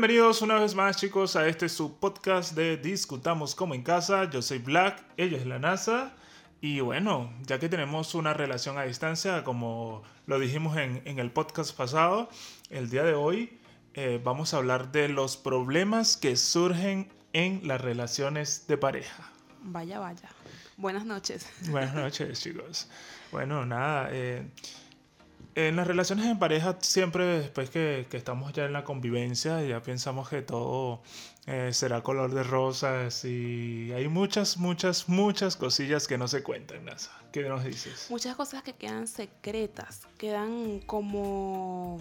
Bienvenidos una vez más chicos a este su podcast de Discutamos como en casa. Yo soy Black, ella es la NASA. Y bueno, ya que tenemos una relación a distancia, como lo dijimos en, en el podcast pasado, el día de hoy eh, vamos a hablar de los problemas que surgen en las relaciones de pareja. Vaya, vaya. Buenas noches. Buenas noches chicos. Bueno, nada. eh, en las relaciones en pareja, siempre después que, que estamos ya en la convivencia, ya pensamos que todo eh, será color de rosas y hay muchas, muchas, muchas cosillas que no se cuentan, Nasa. ¿Qué nos dices? Muchas cosas que quedan secretas, quedan como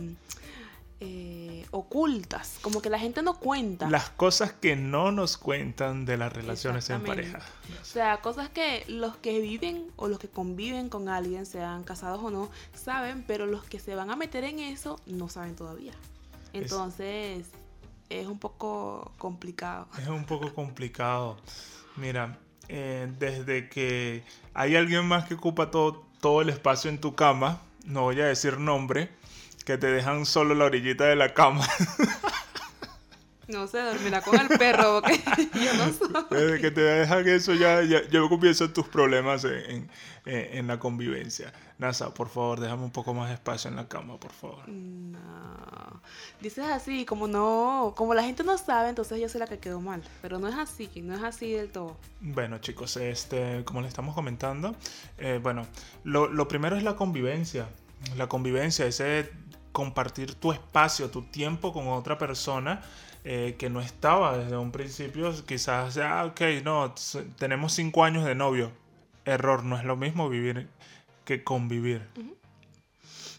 eh, ocultas, como que la gente no cuenta. Las cosas que no nos cuentan de las relaciones en pareja. O sea, cosas que los que viven o los que conviven con alguien, sean casados o no, saben, pero los que se van a meter en eso no saben todavía. Entonces, es un poco complicado. Es un poco complicado. Mira, eh, desde que hay alguien más que ocupa todo, todo el espacio en tu cama, no voy a decir nombre, que te dejan solo la orillita de la cama. No sé, dormirá con el perro, porque yo no sé. Desde que te dejan eso ya, ya, ya comienzan tus problemas en, en- en la convivencia. NASA, por favor, déjame un poco más de espacio en la cama, por favor. No. Dices así, como no, como la gente no sabe, entonces yo soy la que quedó mal. Pero no es así, no es así del todo. Bueno, chicos, este, como le estamos comentando, eh, bueno, lo, lo primero es la convivencia. La convivencia, ese compartir tu espacio, tu tiempo con otra persona eh, que no estaba desde un principio. Quizás, ah, ok, no, tenemos cinco años de novio. Error, no es lo mismo vivir que convivir.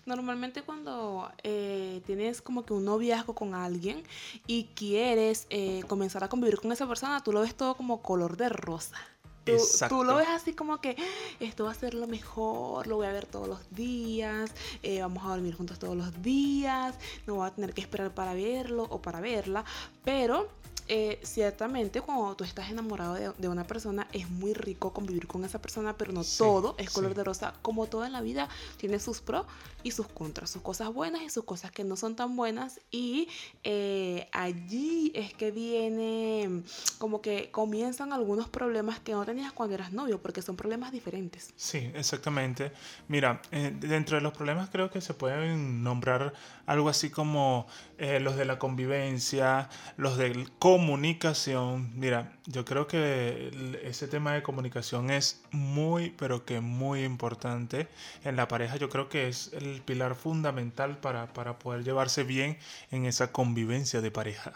Normalmente cuando eh, tienes como que un noviazgo con alguien y quieres eh, comenzar a convivir con esa persona, tú lo ves todo como color de rosa. Tú, lo ves así como que esto va a ser lo mejor, lo voy a ver todos los días, eh, vamos a dormir juntos todos los días, no voy a tener que esperar para verlo o para verla, pero eh, ciertamente cuando tú estás enamorado de, de una persona es muy rico convivir con esa persona, pero no Sí, todo es color sí. de rosa, como todo en la vida tiene sus pros y sus contras, sus cosas buenas y sus cosas que no son tan buenas y eh, allí es que viene como que comienzan algunos problemas que no tenías cuando eras novio, porque son problemas diferentes. Sí, exactamente. Mira, eh, dentro de los problemas creo que se pueden nombrar algo así como los de la convivencia, los de comunicación. Mira, yo creo que ese tema de comunicación es muy, pero que muy importante en la pareja. Yo creo que es el pilar fundamental para, para poder llevarse bien en esa convivencia de pareja.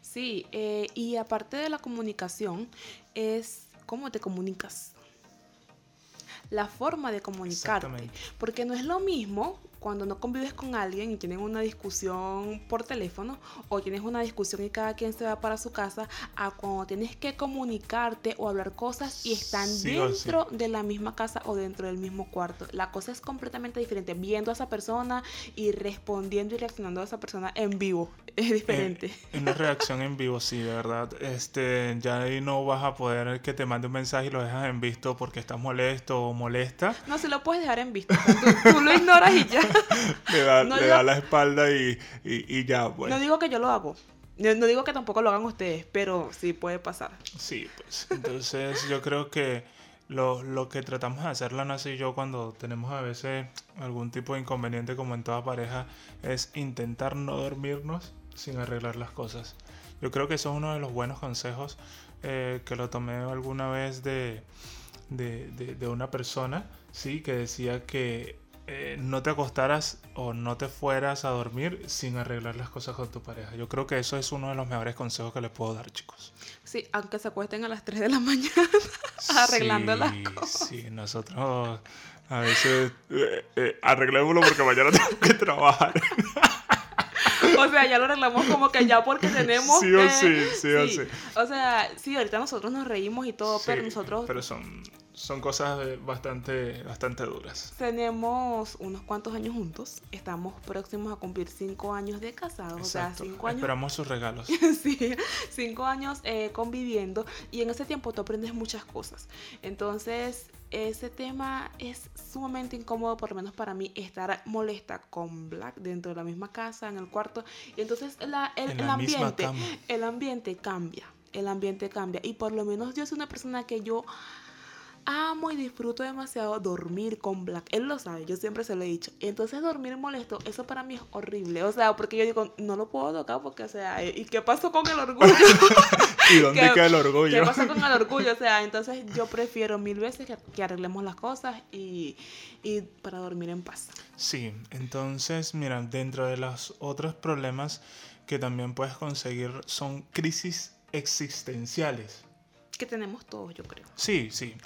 Sí, eh, y aparte de la comunicación, es cómo te comunicas. La forma de comunicarte. Porque no es lo mismo cuando no convives con alguien y tienen una discusión por teléfono o tienes una discusión y cada quien se va para su casa a cuando tienes que comunicarte o hablar cosas y están Sí o sí. dentro de la misma casa o dentro del mismo cuarto. La cosa es completamente diferente. Viendo a esa persona y respondiendo y reaccionando a esa persona en vivo. Es diferente. Eh, una reacción en vivo, sí, de verdad. Este, ya ahí no vas a poder que te mande un mensaje y lo dejas en visto porque estás molesto o molesta. No, se lo puedes dejar en visto. Tú lo ignoras y ya. Le da, No le digo- da la espalda y, y, y ya, pues. No digo que yo lo hago. No, no digo que tampoco lo hagan ustedes, pero sí puede pasar. Sí, pues. Entonces yo creo que lo, lo que tratamos de hacer Lana y yo cuando tenemos a veces algún tipo de inconveniente como en toda pareja es intentar no dormirnos sin arreglar las cosas. Yo creo que eso es uno de los buenos consejos eh, que lo tomé alguna vez de, de, de- de una persona, sí, que decía que eh, no te acostaras o no te fueras a dormir sin arreglar las cosas con tu pareja. Yo creo que eso es uno de los mejores consejos que les puedo dar, chicos. Sí, aunque se acuesten a las 3 de la mañana arreglando las Sí, cosas. Sí, nosotros a veces eh, eh, arreglémoslo porque mañana tengo que trabajar. O sea, ya lo arreglamos como que ya porque tenemos Sí o que- sí, sí o sí. O sea, sí, ahorita nosotros nos reímos y todo, pero Sí, nosotros pero son, son cosas bastante, bastante duras. Tenemos unos cuantos años juntos. Estamos próximos a cumplir cinco años de casados. O sea, cinco años. Esperamos sus regalos. sí, cinco años eh, conviviendo. Y en ese tiempo tú aprendes muchas cosas. Entonces, ese tema es sumamente incómodo, por lo menos para mí, estar molesta con Black dentro de la misma casa, en el cuarto. Y entonces la, el, el ambiente, el ambiente cambia. El ambiente cambia. Y por lo menos yo soy una persona que yo amo y disfruto demasiado dormir con Black. Él lo sabe, yo siempre se lo he dicho. Entonces dormir molesto, eso para mí es horrible. O sea, porque yo digo, no lo puedo tocar porque, o sea, ¿y qué pasó con el orgullo? ¿Y dónde queda el orgullo? ¿Qué pasó con el orgullo? O sea, entonces yo prefiero mil veces que, arreglemos las cosas y, y para dormir en paz. Sí, entonces, mira, dentro de los otros problemas que también puedes conseguir son crisis existenciales que tenemos todos, yo creo. Sí, sí,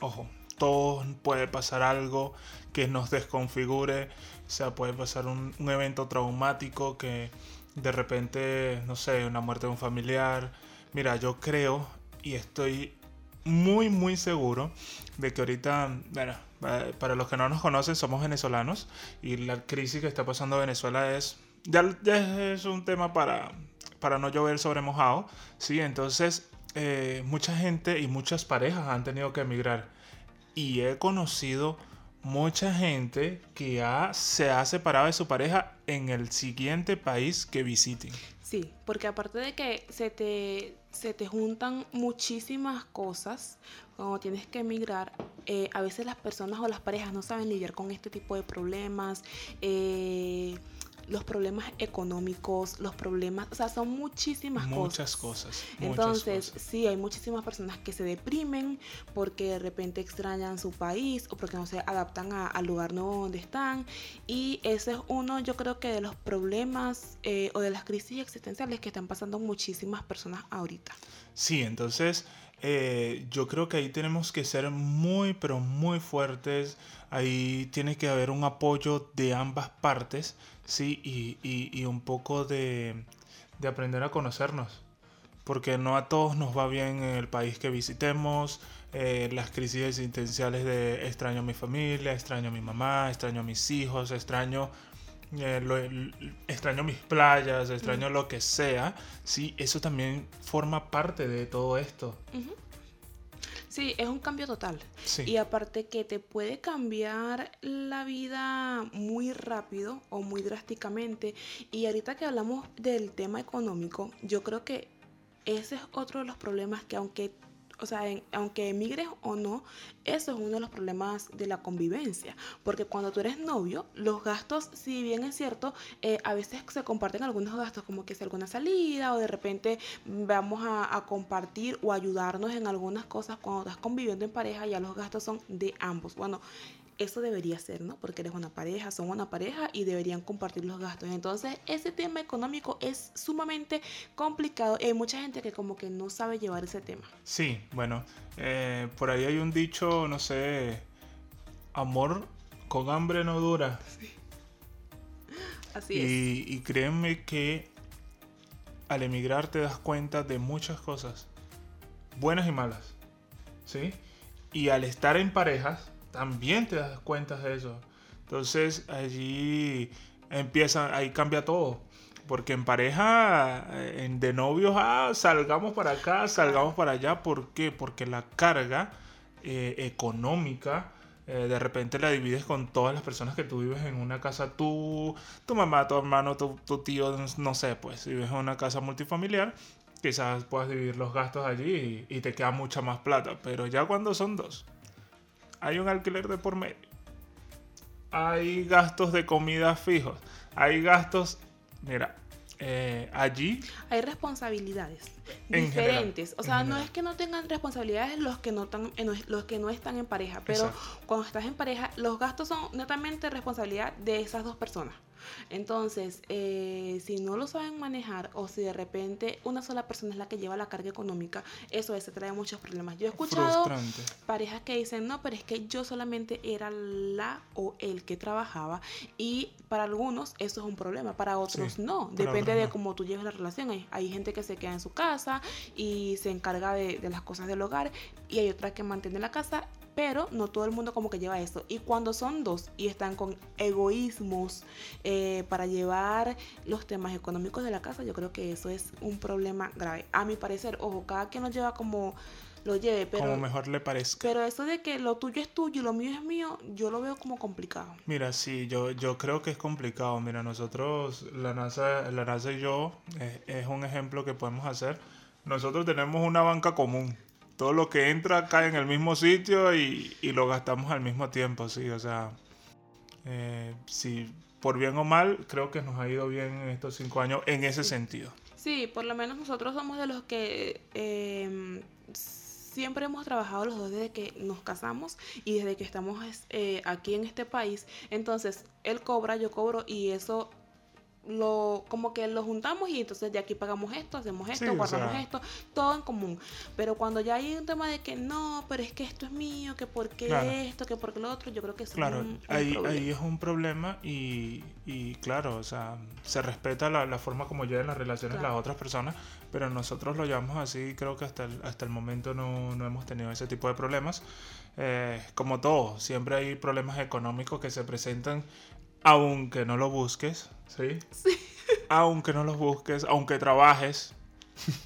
ojo, todos puede pasar algo que nos desconfigure, o sea, puede pasar un, evento traumático que de repente, no sé, una muerte de un familiar. Mira, yo creo y estoy muy, muy seguro de que ahorita, bueno, para los que no nos conocen, somos venezolanos y la crisis que está pasando Venezuela es, ya, es un tema para, para no llover sobre mojado, ¿sí? Entonces, eh, mucha gente y muchas parejas han tenido que emigrar. Y he conocido mucha gente que se ha separado de su pareja en el siguiente país que visiten. Sí, porque aparte de que se te, se te juntan muchísimas cosas cuando tienes que emigrar, eh, a veces las personas o las parejas no saben lidiar con este tipo de problemas. Eh, los problemas económicos, los problemas, o sea, son muchísimas cosas. Muchas cosas. Entonces, sí, hay muchísimas personas que se deprimen porque de repente extrañan su país o porque no se adaptan al lugar nuevo donde están. Y ese es uno, yo creo que de los problemas eh, o de las crisis existenciales que están pasando muchísimas personas ahorita. Sí, entonces eh, yo creo que ahí tenemos que ser muy, pero muy fuertes. Ahí tiene que haber un apoyo de ambas partes Sí, y, y, un poco de, de, aprender a conocernos. Porque no a todos nos va bien en el país que visitemos. Eh, las crisis existenciales de extraño a mi familia, extraño a mi mamá, extraño a mis hijos, extraño, eh, extraño mis playas, extraño lo que sea. Sí, eso también forma parte de todo esto. Sí, es un cambio total. Y aparte que te puede cambiar la vida muy rápido o muy drásticamente. Y ahorita que hablamos del tema económico, yo creo que ese es otro de los problemas que aunque o sea, aunque emigres o no, eso es uno de los problemas de la convivencia. Porque cuando tú eres novio, los gastos, si bien es cierto, eh, a veces se comparten algunos gastos, como que es alguna salida o de repente vamos a, compartir o ayudarnos en algunas cosas. Cuando estás conviviendo en pareja, ya los gastos son de ambos. Bueno, eso debería ser, ¿no? Porque eres una pareja, son una pareja y deberían compartir los gastos. Entonces, ese tema económico es sumamente complicado y hay mucha gente que como que no sabe llevar ese tema. Sí, bueno, eh, por ahí hay un dicho, no sé, amor con hambre no dura. Sí. Así y, es. Y créeme que al emigrar te das cuenta de muchas cosas, buenas y malas, ¿sí? Y al estar en parejas, también te das cuenta de eso. Entonces allí empieza, ahí cambia todo. Porque en pareja, en, de novios, ah, salgamos para acá, salgamos para allá. ¿Por qué? Porque la carga eh, económica eh, de repente la divides con todas las personas que tú vives en una casa. Tú, tu mamá, tu hermano, tu, tío, no sé, pues si vives en una casa multifamiliar, quizás puedas dividir los gastos allí y te queda mucha más plata. Pero ya cuando son dos, hay un alquiler de por medio. Hay gastos de comida fijos. Hay gastos, mira, eh, allí... Hay responsabilidades diferentes. o sea, no es que no tengan responsabilidades los que no, están, los que no están en pareja, pero cuando estás en pareja, los gastos son netamente responsabilidad de esas dos personas. Entonces, eh, si no lo saben manejar o si de repente una sola persona es la que lleva la carga económica, eso se trae muchos problemas. Yo he escuchado parejas que dicen, no, pero es que yo solamente era la o el que trabajaba y para algunos eso es un problema, para otros no. Depende de cómo tú lleves la relación. Hay, hay, gente que se queda en su casa y se encarga de, de las cosas del hogar y hay otra que mantiene la casa pero no todo el mundo como que lleva eso. Y cuando son dos y están con egoísmos eh, para llevar los temas económicos de la casa, yo creo que eso es un problema grave. A mi parecer, ojo, cada quien nos lleva como lo lleve, pero... Como mejor le parezca. Pero eso de que lo tuyo es tuyo y lo mío es mío, yo lo veo como complicado. Mira, sí, yo, yo creo que es complicado. Mira, nosotros, la NASA, la NASA y yo, eh, es un ejemplo que podemos hacer. Nosotros tenemos una banca común. Todo lo que entra cae en el mismo sitio y, lo gastamos al mismo tiempo, sí. O sea, eh, sí, por bien o mal, creo que nos ha ido bien en estos cinco años en ese sentido. Sí, por lo menos nosotros somos de los que eh, siempre hemos trabajado los dos desde que nos casamos y desde que estamos eh, aquí en este país. Entonces, él cobra, yo cobro y eso lo como que lo juntamos y entonces de aquí pagamos esto, hacemos esto, guardamos esto, todo en común. Pero cuando ya hay un tema de que no, pero es que esto es mío, que por qué esto, que por qué lo otro, yo creo que eso claro, es un, ahí, ahí, es un problema y, y, claro, o sea, se respeta la, la forma como llevan las relaciones las otras personas, pero nosotros lo llevamos así, creo que hasta el, hasta el momento no, no hemos tenido ese tipo de problemas. Eh, como todo, siempre hay problemas económicos que se presentan aunque no lo busques, ¿sí? Sí. Aunque no los busques, aunque trabajes.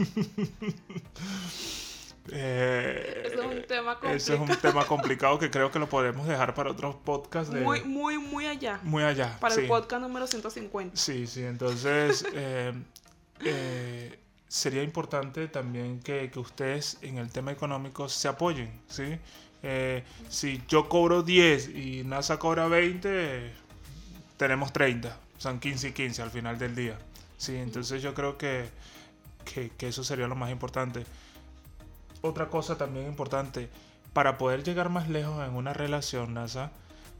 eh, eso es un tema complicado. Ese es un tema complicado que creo que lo podemos dejar para otros podcasts. De... Muy, muy, muy allá. Muy allá. Para el podcast número 150. Sí, sí, entonces eh, eh, sería importante también que, que, ustedes en el tema económico se apoyen, ¿sí? Si yo cobro 10 y NASA cobra 20 tenemos 30, son 15 y 15 al final del día. Sí, entonces yo creo que, que, eso sería lo más importante. Otra cosa también importante, para poder llegar más lejos en una relación, NASA,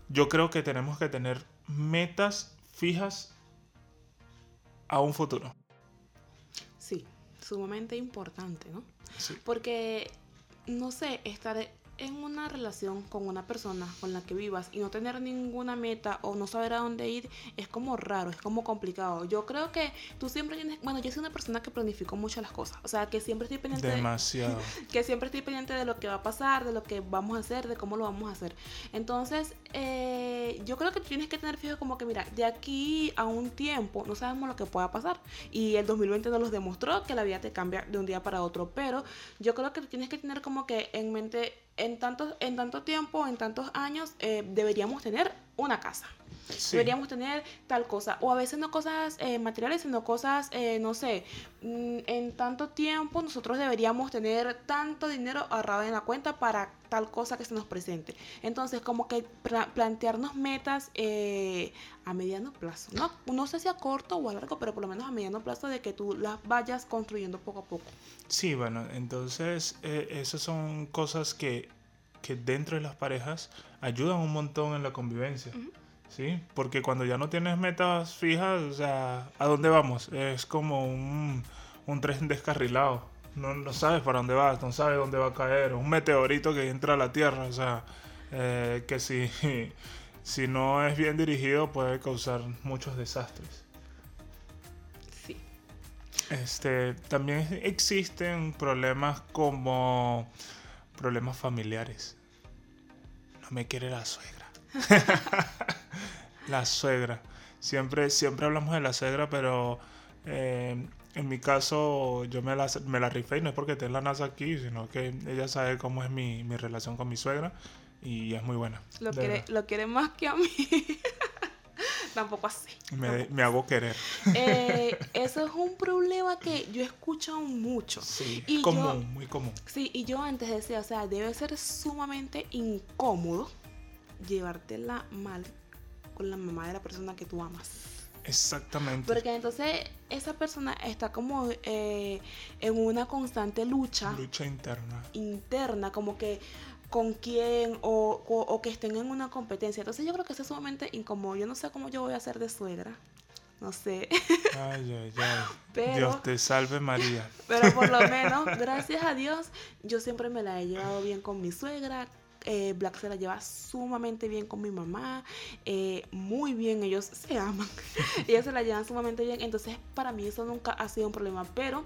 yo creo que tenemos que tener metas fijas a un futuro. Sí, sumamente importante, ¿no? Sí. Porque, no sé, estar en una relación con una persona con la que vivas y no tener ninguna meta o no saber a dónde ir es como raro, es como complicado. Yo creo que tú siempre tienes, bueno, yo soy una persona que planifico mucho las cosas, o sea, que siempre estoy pendiente demasiado, que siempre estoy pendiente de lo que va a pasar, de lo que vamos a hacer, de cómo lo vamos a hacer. Entonces, eh, yo creo que tienes que tener fijo como que mira, de aquí a un tiempo no sabemos lo que pueda pasar y el 2020 nos lo demostró que la vida te cambia de un día para otro, pero yo creo que tienes que tener como que en mente en, tanto, en tanto tiempo, en tantos años, eh, deberíamos tener una casa. Deberíamos tener tal cosa. O a veces no cosas eh, materiales, sino cosas, eh, no sé, mm, en tanto tiempo nosotros deberíamos tener tanto dinero ahorrado en la cuenta para tal cosa que se nos presente. Entonces, como que plantearnos metas a mediano plazo. ¿no? no sé si a corto o a largo, pero por lo menos a mediano plazo de que tú las vayas construyendo poco a poco. Sí, bueno, entonces esas son cosas que que dentro de las parejas ayudan un montón en la convivencia. ¿Sí? Porque cuando ya no tienes metas fijas, o sea, ¿a dónde vamos? Es como un, un tren descarrilado. No, no, sabes para dónde vas, no sabes dónde va a caer. Un meteorito que entra a la Tierra, o sea, eh, que si, si no es bien dirigido puede causar muchos desastres. Sí. Este, también existen problemas como problemas familiares. No me quiere la suegra. la suegra. Siempre, siempre hablamos de la suegra, pero eh, en mi caso yo me la, me la rifé y no es porque esté en la NASA aquí, sino que ella sabe cómo es mi, mi relación con mi suegra y es muy buena. Lo quiere, lo quiere más que a mí. Tampoco así. Me, hago querer. Eh, eso es un problema que yo he escuchado mucho. Sí, y común, muy común. Sí, y yo antes decía, o sea, debe ser sumamente incómodo llevártela mal con la mamá de la persona que tú amas. Exactamente. Porque entonces esa persona está como eh, en una constante lucha. Lucha interna. Interna, como que con quién o, que estén en una competencia. Entonces yo creo que eso es sumamente incómodo. Yo no sé cómo yo voy a ser de suegra. No sé. Ay, ay, ay. Dios te salve María. Pero por lo menos, gracias a Dios, yo siempre me la he llevado bien con mi suegra. Eh, Black se la lleva sumamente bien con mi mamá, eh, muy bien, ellos se aman, ellos se la llevan sumamente bien, entonces para mí eso nunca ha sido un problema, pero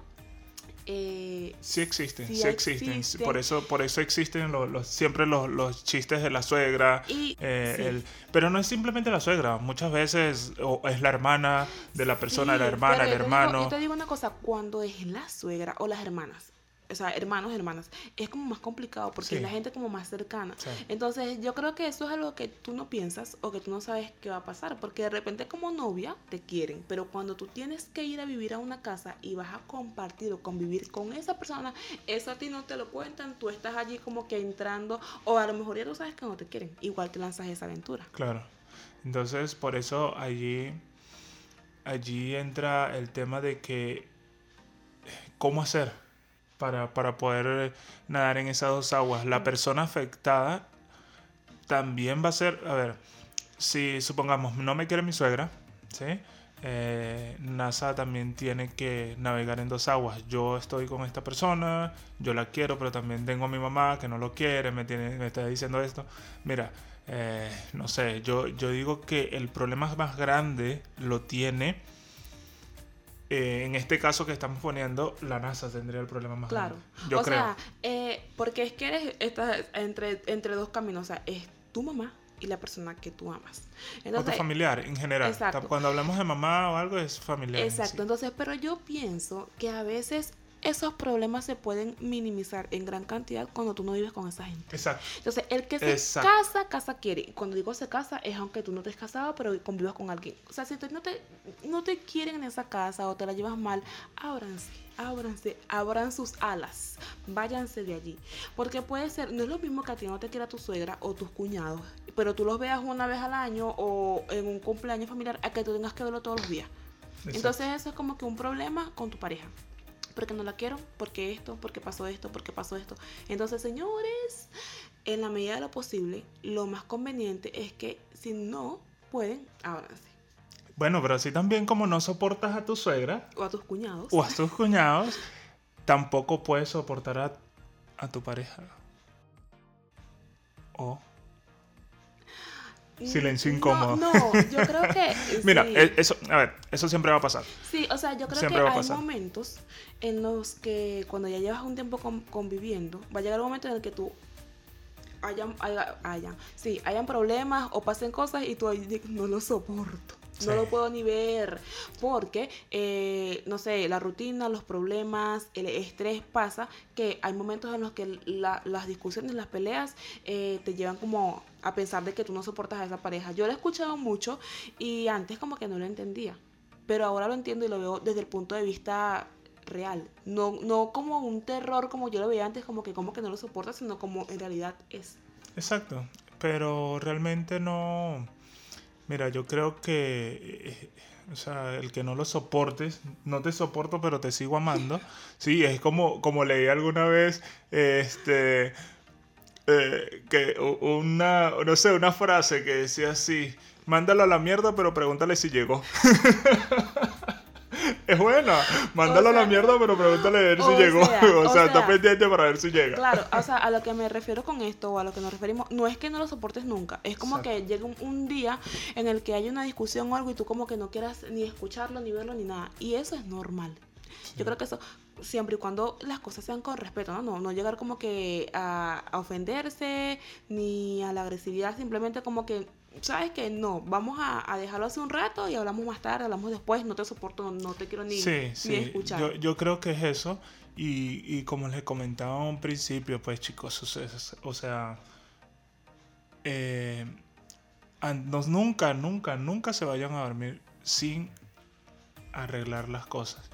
Eh, sí existen, sí, sí existen. existen. Por eso, por eso existen los, los- siempre los, los chistes de la suegra. Y- eh, sí. el- pero no es simplemente la suegra. Muchas veces o es la hermana de la persona, la hermana, el te digo- hermano. yo te digo una cosa, cuando es la suegra o las hermanas, o sea, hermanos, hermanas, es como más complicado porque Sí. es la gente como más cercana. Sí. Entonces, yo creo que eso es algo que tú no piensas o que tú no sabes qué va a pasar, porque de repente como novia te quieren, pero cuando tú tienes que ir a vivir a una casa y vas a compartir o convivir con esa persona, eso a ti no te lo cuentan, tú estás allí como que entrando o a lo mejor ya tú sabes que no te quieren, igual te lanzas esa aventura. Claro. Entonces, por eso allí, allí entra el tema de que cómo hacer para, para poder nadar en esas dos aguas. La persona afectada también va a ser, a ver, si supongamos no me quiere mi suegra, ¿sí? Eh, NASA también tiene que navegar en dos aguas. Yo estoy con esta persona, yo la quiero, pero también tengo a mi mamá que no lo quiere, me, tiene, me está diciendo esto. Mira, eh, no sé, yo, yo digo que el problema más grande lo tiene, eh, en este caso que estamos poniendo, la NASA tendría el problema más Claro. grande. Yo o creo. sea, eh, porque es que eres estás entre, entre dos caminos. O sea, es tu mamá y la persona que tú amas. o tu Entonces, familiar en general. Exacto. Cuando hablamos de mamá o algo es familiar. exacto. sí. Entonces, pero yo pienso que a veces esos problemas se pueden minimizar en gran cantidad cuando tú no vives con esa gente. Exacto. Entonces, el que se Exacto. casa, casa quiere. Y Cuando digo se casa, es aunque tú no te has casado, pero convivas con alguien. O sea, si tú no te, no te quieren en esa casa o te la llevas mal, ábranse, ábranse, abran sus alas, váyanse de allí. Porque puede ser, no es lo mismo que a ti no te quiera tu suegra o tus cuñados, pero tú los veas una vez al año o en un cumpleaños familiar, a que tú tengas que verlo todos los días. Exacto. Entonces eso es como que un problema con tu pareja. Porque no la quiero, porque esto, porque pasó esto, porque pasó esto. Entonces, señores, en la medida de lo posible, lo más conveniente es que si no pueden, ábranse. Bueno, pero así también como no soportas a tu suegra O a tus cuñados. o a tus cuñados, tampoco puedes soportar a, a tu pareja. O silencio incómodo. No, yo creo que. Mira, sí. e- eso, a ver, eso siempre va a pasar. Sí, o sea, yo creo Siempre que va a hay pasar. momentos en los que cuando ya llevas un tiempo con- conviviendo, va a llegar un momento en el que tú hayan, haya- hayan, sí, hayan problemas o pasen cosas y tú no lo soporto. No Sí. lo puedo ni ver porque, eh, no sé, la rutina, los problemas, el estrés pasa que hay momentos en los que la- las discusiones, las peleas eh, te llevan como a pensar de que tú no soportas a esa pareja. Yo lo he escuchado mucho y antes como que no lo entendía pero ahora lo entiendo y lo veo desde el punto de vista real. No, no como un terror como yo lo veía antes, como que como que no lo soporta, sino como en realidad es. Exacto. Pero realmente no. Mira, yo creo que. eh, O sea, el que no lo soportes, no te soporto, pero te sigo amando. Sí, es como, como leí alguna vez, este, eh, que una, no sé, una frase que decía así, mándalo a la mierda, pero pregúntale si llegó. es buena, mándalo a la mierda, pero pregúntale a ver si llegó. sea, o o sea, está pendiente para ver si llega. Claro, o sea, a lo que me refiero con esto o a lo que nos referimos, no es que no lo soportes nunca, es como Exacto. que llega un, un día en el que hay una discusión o algo y tú como que no quieras ni escucharlo, ni verlo, ni nada. Y eso es normal. Yo creo que eso, siempre y cuando las cosas sean con respeto, ¿no? No, no llegar como que a, a ofenderse, ni a la agresividad, simplemente como que, ¿sabes que No, vamos a, a dejarlo hace un rato y hablamos más tarde, hablamos después, no te soporto, no te quiero ni, Sí, ni sí. escuchar. Yo, yo creo que es eso. Y, y como les comentaba a un principio, pues chicos, o sea, es- o sea, eh, nunca, nunca, nunca se vayan a dormir sin arreglar las cosas.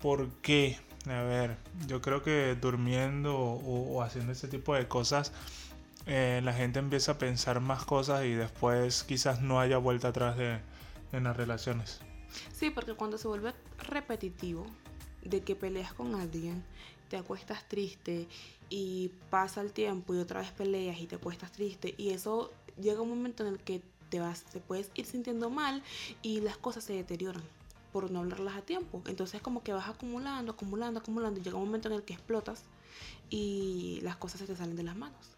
¿Por qué? A ver, yo creo que durmiendo o, o haciendo ese tipo de cosas, eh, la gente empieza a pensar más cosas y después quizás no haya vuelta atrás de, en las relaciones. Sí, porque cuando se vuelve repetitivo de que peleas con alguien, te acuestas triste y pasa el tiempo y otra vez peleas y te acuestas triste y eso llega un momento en el que te vas, te puedes ir sintiendo mal y las cosas se deterioran por no hablarlas a tiempo. Entonces como que vas acumulando, acumulando, acumulando y llega un momento en el que explotas y las cosas se te salen de las manos.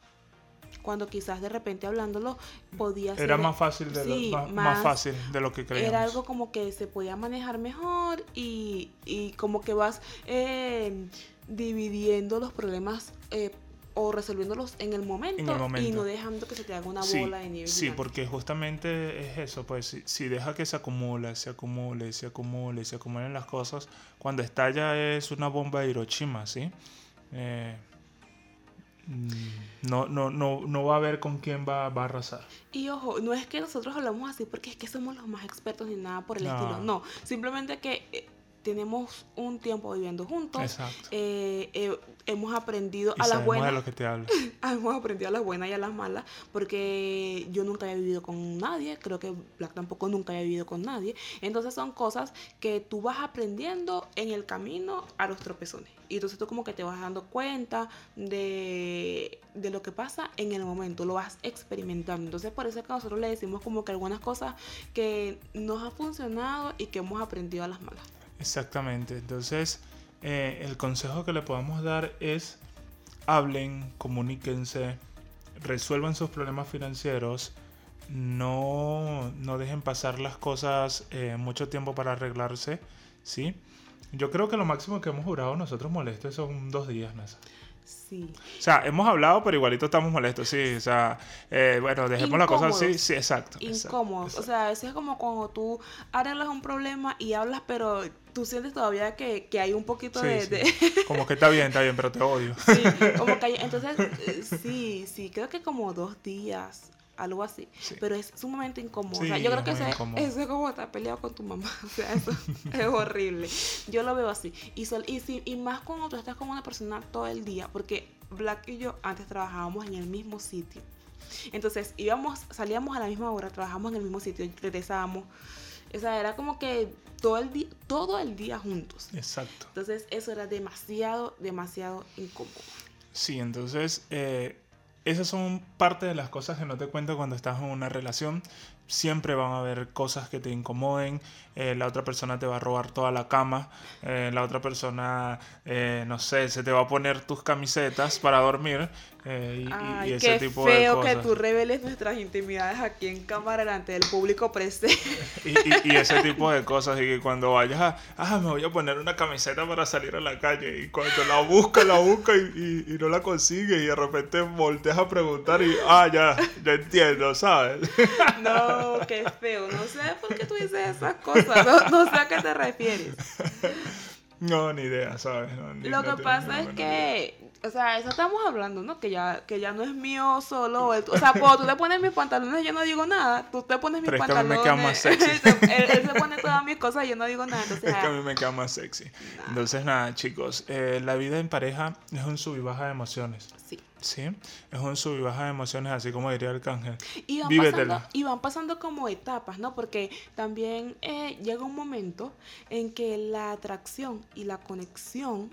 Cuando quizás de repente hablándolo podía ser... Era más fácil de, sí, lo, más, más- más fácil de lo que creíamos. Era algo como que se podía manejar mejor y, y como que vas eh, dividiendo los problemas eh, o resolviéndolos en el, momento, En el momento. y no dejando que se te haga una Sí, bola de nieve. Sí, gigante. porque justamente es eso, pues si, si deja que se acumule, se acumule, se acumule, se acumulen las cosas, cuando estalla es una bomba de Hiroshima, ¿sí? Eh, no, no, no, no va a ver con quién va, va a arrasar. Y ojo, no es que nosotros hablamos así porque es que somos los más expertos ni nada por el No. estilo. No, simplemente que eh, tenemos un tiempo viviendo juntos. Exacto. eh, eh, hemos aprendido Y a las buenas. de lo que te hablo. hemos aprendido a las buenas y a las malas, porque yo nunca había vivido con nadie, creo que Black tampoco nunca había vivido con nadie. Entonces son cosas que tú vas aprendiendo en el camino a los tropezones. Y entonces tú como que te vas dando cuenta de, de lo que pasa en el momento, lo vas experimentando. Entonces por eso es que nosotros le decimos como que algunas cosas que nos han funcionado y que hemos aprendido a las malas. Exactamente. Entonces, eh, el consejo que le podemos dar es hablen, comuníquense, resuelvan sus problemas financieros, no, no dejen pasar las cosas eh, mucho tiempo para arreglarse, ¿sí? Yo creo que lo máximo que hemos durado nosotros molestos son dos días, Nasa. Sí. O sea, hemos hablado, pero igualito estamos molestos, sí. O sea, eh, bueno, dejemos la cosa así. Incómodos. Sí, exacto. incómodos. exacto. O sea, a veces es como cuando tú arreglas un problema y hablas, pero tú sientes todavía que, que hay un poquito Sí, de... sí. de- Como que está bien, está bien, pero te odio. sí, como que hay- entonces, eh, sí, sí, creo que como dos días, algo así. Sí. Pero es sumamente incómodo. o Sí, sea, yo creo que ese- eso es como estar peleado con tu mamá. O sea, eso es horrible. Yo lo veo así. Y, sol- y, sí, y más cuando tú estás con una persona todo el día, porque Black y yo antes trabajábamos en el mismo sitio. Entonces íbamos, salíamos a la misma hora, trabajábamos en el mismo sitio, regresábamos. O sea, era como que todo el día, todo el día juntos. Exacto. Entonces eso era demasiado, demasiado incómodo. Sí, entonces eh, esas son parte de las cosas que no te cuento cuando estás en una relación. Siempre van a haber cosas que te incomoden. eh, la otra persona te va a robar toda la cama. eh, la otra persona, eh, no sé, se te va a poner tus camisetas para dormir. y- Ay, y ese qué tipo de feo cosas. que tú reveles nuestras intimidades aquí en cámara delante del público presente. Y, y- y ese tipo de cosas. Y que cuando vayas a, ah, me voy a poner una camiseta para salir a la calle. Y cuando la busca, la busca y, no la consigue. Y de repente volteas a preguntar y, ah, ya, ya entiendo, ¿sabes? No, qué feo. No sé por qué tú dices esas cosas. No, no sé a qué te refieres. No, ni idea, ¿sabes? No, ni- Lo no que tengo pasa es que, o sea, eso estamos hablando, ¿no? Que ya, que ya no es mío solo. el- o sea, cuando tú te pones mis pantalones, yo no digo nada. Tú te pones mis Pero es que a mí me pantalones. queda más sexy. él, él se pone todas mis cosas y yo no digo nada. Entonces, Es que a ah, mí me queda más sexy. Entonces, nada, chicos, eh, la vida en pareja es un sub y baja de emociones. sí. ¿Sí? Es un sub y baja de emociones, así como diría Arcángel. Y van, Vívetela. pasando, y van pasando como etapas, ¿no? Porque también eh, llega un momento en que la atracción y la conexión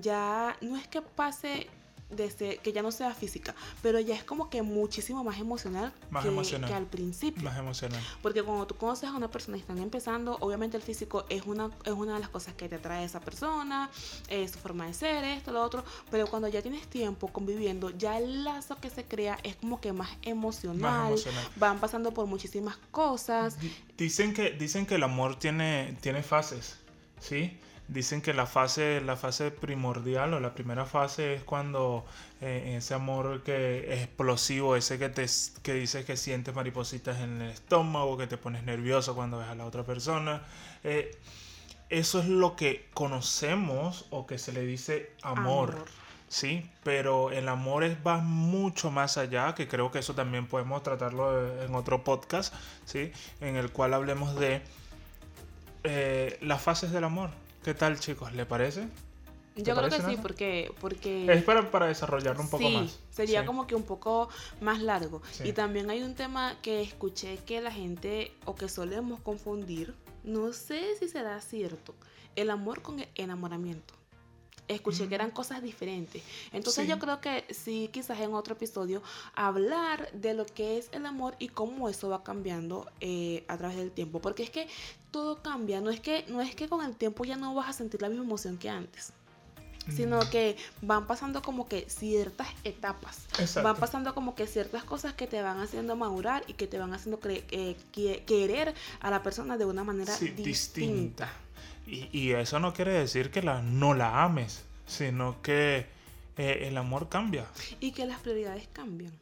ya no es que pase desde que ya no sea física, pero ya es como que muchísimo más emocional, Más que, emocional. que al principio. Más emocional. Porque cuando tú conoces a una persona y están empezando, obviamente el físico es una, es una de las cosas que te atrae a esa persona, eh, su forma de ser, esto, lo otro. Pero cuando ya tienes tiempo conviviendo, ya el lazo que se crea es como que más emocional. Más emocional. Van pasando por muchísimas cosas. Di- Dicen que, dicen que el amor tiene, tiene fases, ¿sí? Dicen que la fase, la fase primordial o la primera fase es cuando eh, ese amor que es explosivo, ese que te que dices que sientes maripositas en el estómago, que te pones nervioso cuando ves a la otra persona. eh, eso es lo que conocemos o que se le dice amor. Amor. Sí, pero el amor es, va mucho más allá, que creo que eso también podemos tratarlo eh, en otro podcast, ¿sí? En el cual hablemos de eh, las fases del amor. ¿Qué tal, chicos? ¿Le parece? ¿Te Yo creo que sí, porque... porque Es para, para desarrollarlo un poco sí, más. sería Sí. como que un poco más largo. Sí. Y también hay un tema que escuché que la gente, o que solemos confundir, no sé si será cierto, el amor con el enamoramiento. Escuché que eran cosas diferentes. Entonces Mm. Yo creo que sí, quizás en otro episodio, hablar de lo que es el amor y cómo eso va cambiando eh, a través del tiempo. Porque es que todo cambia. No es que, no es que con el tiempo ya no vas a sentir la misma emoción que antes. sino que van pasando como que ciertas etapas. Exacto. Van pasando como que ciertas cosas que te van haciendo madurar y que te van haciendo eh, que- querer a la persona de una manera Sí, distinta. distinta. Y, y eso no quiere decir que la, no la ames, sino que eh, el amor cambia. Y que las prioridades cambian.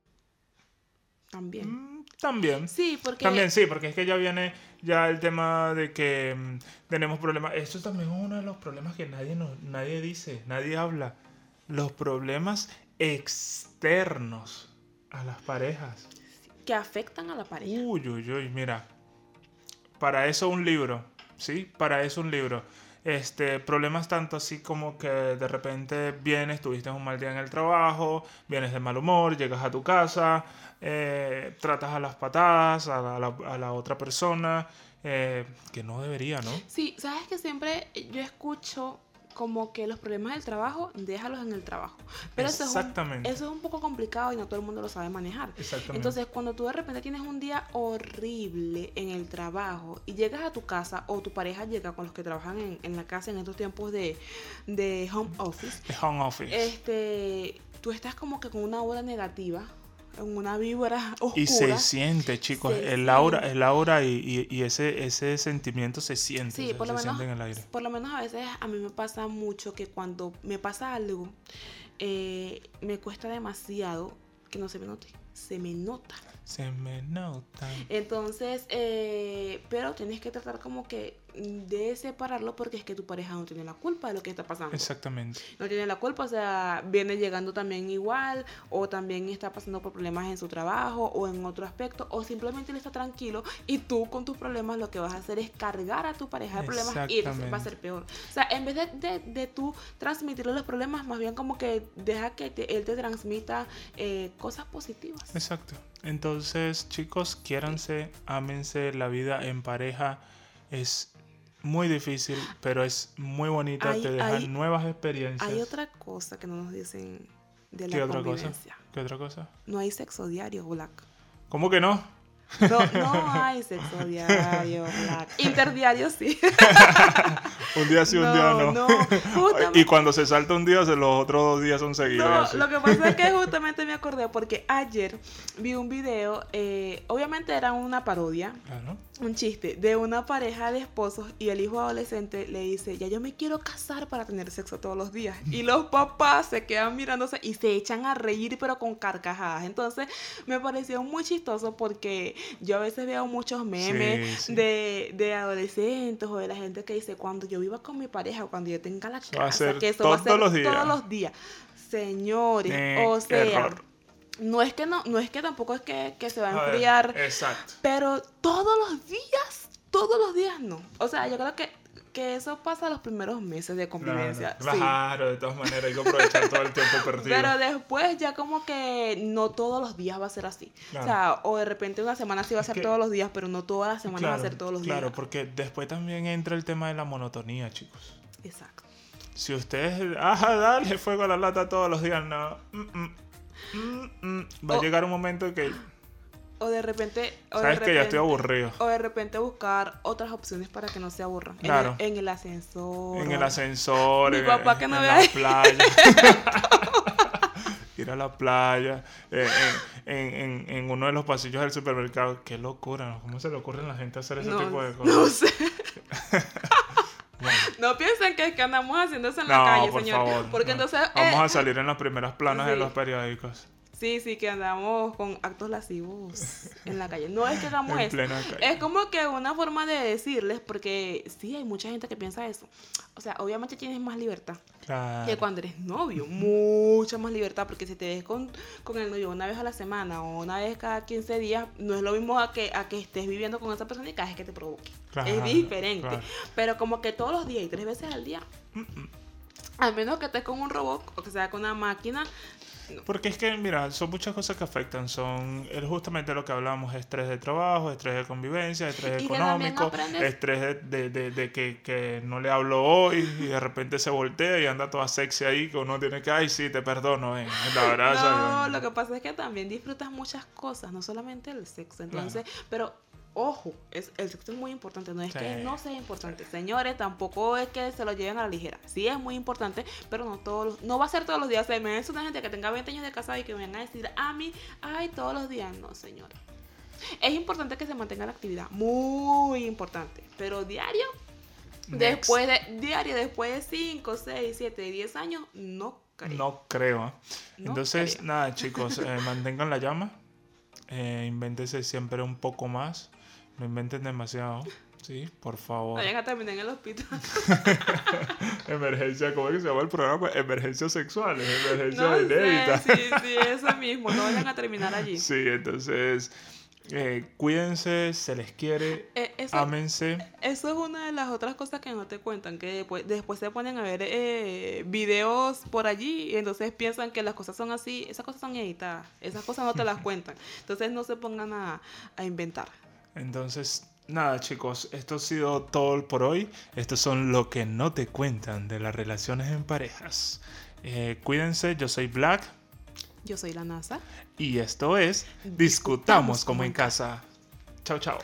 También. Mm, También. Sí, porque... También sí, porque es que ya viene ya el tema de que mm, tenemos problemas. Esto también es uno de los problemas que nadie, nos, nadie dice, nadie habla. Los problemas externos a las parejas. que afectan a la pareja. Uy, uy, uy, mira. Para eso un libro, ¿sí? Para eso un libro. Este, problemas tanto así como que de repente vienes, tuviste un mal día en el trabajo, vienes de mal humor, llegas a tu casa, eh, tratas a las patadas a la, a la- otra persona, eh, que no debería, ¿no? Sí, sabes que siempre yo escucho como que los problemas del trabajo, déjalos en el trabajo. Pero eso es, un, eso es un poco complicado y no todo el mundo lo sabe manejar. Exactamente. Entonces, cuando tú de repente tienes un día horrible en el trabajo y llegas a tu casa o tu pareja llega con los que trabajan en, en la casa en estos tiempos de, de home office, The home office. este, tú estás como que con una aura negativa, en una víbora oscura. y se siente, chicos, Se el aura, siente. el aura y, y- y ese, ese sentimiento se siente, Sí, se, por lo se menos, siente en el aire. por lo menos a veces a mí me pasa mucho que cuando me pasa algo, eh, me cuesta demasiado que no se me note. Se me nota. Se me nota. Entonces, eh, pero tienes que tratar como que de separarlo porque es que tu pareja no tiene la culpa de lo que está pasando. Exactamente. No tiene la culpa, o sea, viene llegando también igual, o también está pasando por problemas en su trabajo o en otro aspecto, o simplemente él está tranquilo y tú con tus problemas lo que vas a hacer es cargar a tu pareja de problemas y va a ser peor. O sea, en vez de, de, de tú transmitirle los problemas, más bien como que deja que te- él te transmita eh, cosas positivas. Exacto. Entonces, chicos, quiéranse, ámense, la vida en pareja es muy difícil, pero es muy bonita, Hay- te deja hay- nuevas experiencias. Hay otra cosa que no nos dicen de ¿Qué la otra cosa? convivencia. ¿Qué otra cosa? No hay sexo diario, Black. ¿Cómo que no? No, no hay sexo diario, Black. Interdiario sí. Un día sí, un día no. no. y cuando se salta un día, los otros dos días son seguidos. No, lo que pasa es que justamente me acordé porque ayer vi un video, eh, obviamente era una parodia, Claro. un chiste, de una pareja de esposos y el hijo adolescente le dice, ya yo me quiero casar para tener sexo todos los días. Y los papás se quedan mirándose y se echan a reír pero con carcajadas. Entonces me pareció muy chistoso porque yo a veces veo muchos memes Sí, sí. De, de adolescentes o de la gente que dice, cuando yo viva con mi pareja o cuando yo tenga la Eso va a casa, ser que eso va a ser los días. todos los días. Señores, Eh, o sea, error. no es que no, no es que tampoco es que, que se va a ver, enfriar, Exacto. pero todos los días, todos los días no. O sea, yo creo que, que eso pasa los primeros meses de convivencia. Claro, sí. claro, de todas maneras hay que aprovechar todo el tiempo perdido. Pero después ya como que no todos los días va a ser así. Claro. O sea, o de repente una semana sí va a Es ser que- todos los días, pero no toda la semana va a Claro, ser todos los Claro, días. porque después también entra el tema de la monotonía, chicos. Exacto. Si ustedes, ah, dale fuego a la lata todos los días, no. mm, mm, mm. Va a llegar un momento que, O de repente... O de sabes que ya estoy repente- aburrido. O de repente buscar otras opciones para que no se aburran. En el- Claro. En, el ascensor. En el ascensor, Mi en, papá que no en vea la playa. Ir a la playa, eh, en, en- uno de los pasillos del supermercado. Qué locura. ¿Cómo se le ocurre a la gente hacer ese no, tipo de cosas? no sé. Bueno. No piensen que, que andamos haciendo eso en la No, calle, por señor. favor. Porque no. entonces. Vamos eh, a salir en las primeras planas de sí. los periódicos. Sí, sí, que andamos con actos lascivos en la calle. No es que hagamos eso. Es como que una forma de decirles, porque sí, hay mucha gente que piensa eso. O sea, obviamente tienes más libertad Claro. que cuando eres novio. Mucha más libertad, porque si te ves con, con el novio una vez a la semana o una vez cada 15 días, no es lo mismo a que, a que estés viviendo con esa persona y cada vez que te provoque. Claro, es diferente. claro. Pero como que todos los días y tres veces al día, a menos que estés con un robot o que sea con una máquina, Porque es que, mira, son muchas cosas que afectan. Son justamente lo que hablamos, estrés de trabajo, estrés de convivencia, estrés Y económico, aprendes- estrés de, de- de- de que, que no le hablo hoy y de repente se voltea y anda toda sexy ahí que uno tiene que, ay, sí, te perdono, eh, la verdad. No, lo que pasa es que también disfrutas muchas cosas, no solamente el sexo. Entonces, pero ojo, es, el sexo es muy importante, no es Sí. que no sea importante. Señores, tampoco es que se lo lleven a la ligera. Sí es muy importante, pero no todos no va a ser todos los días. Se me una gente que tenga 20 años de casada y que me vengan a decir a mí, ay, todos los días. No, señores. Es importante que se mantenga la actividad, muy importante, pero diario, Next. después de diario después de 5, 6, 7, 10 años, no creo. No creo. ¿eh? No Entonces, creo. nada, chicos, eh, mantengan la llama. Eh, invéntense siempre un poco más. No inventen demasiado. Sí, por favor. Vayan a terminar en el hospital. Emergencia, ¿cómo es que se llama el programa? Emergencias sexuales, emergencia No inédita. sé, sí, sí, eso mismo. No vayan a terminar allí. Sí, entonces, eh, cuídense, se les quiere, Eh, eso, ámense. eso es una de las otras cosas que no te cuentan, que después, después se ponen a ver eh, videos por allí y entonces piensan que las cosas son así, esas cosas son editadas, esas cosas no te las cuentan. Entonces no se pongan a, a inventar. Entonces, nada, chicos, esto ha sido todo por hoy. Estos son lo que no te cuentan de las relaciones en parejas. Eh, cuídense, yo soy Black Yo soy la NASA. y esto es Discutamos como en casa. Chao, chao.